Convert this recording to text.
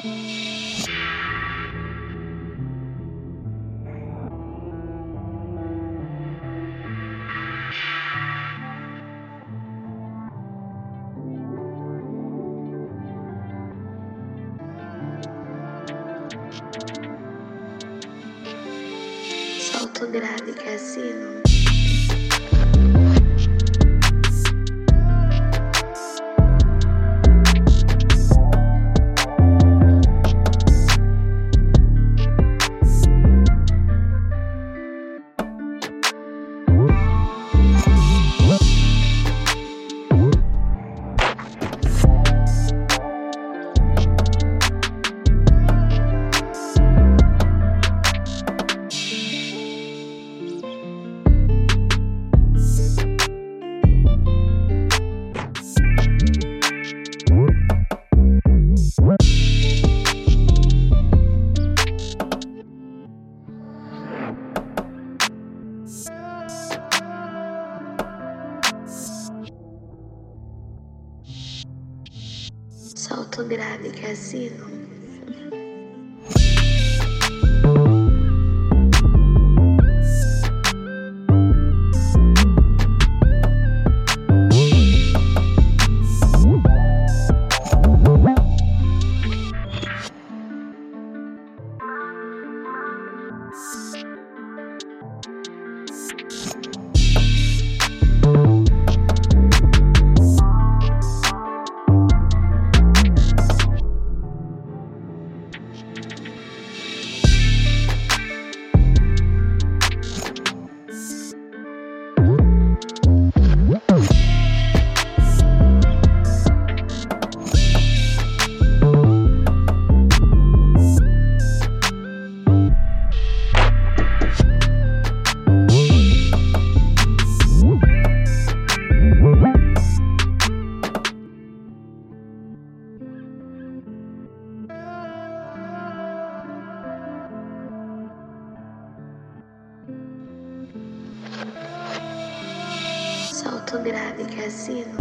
Solto grave, Cassino. Solto grave que assino. Solto grave que assino.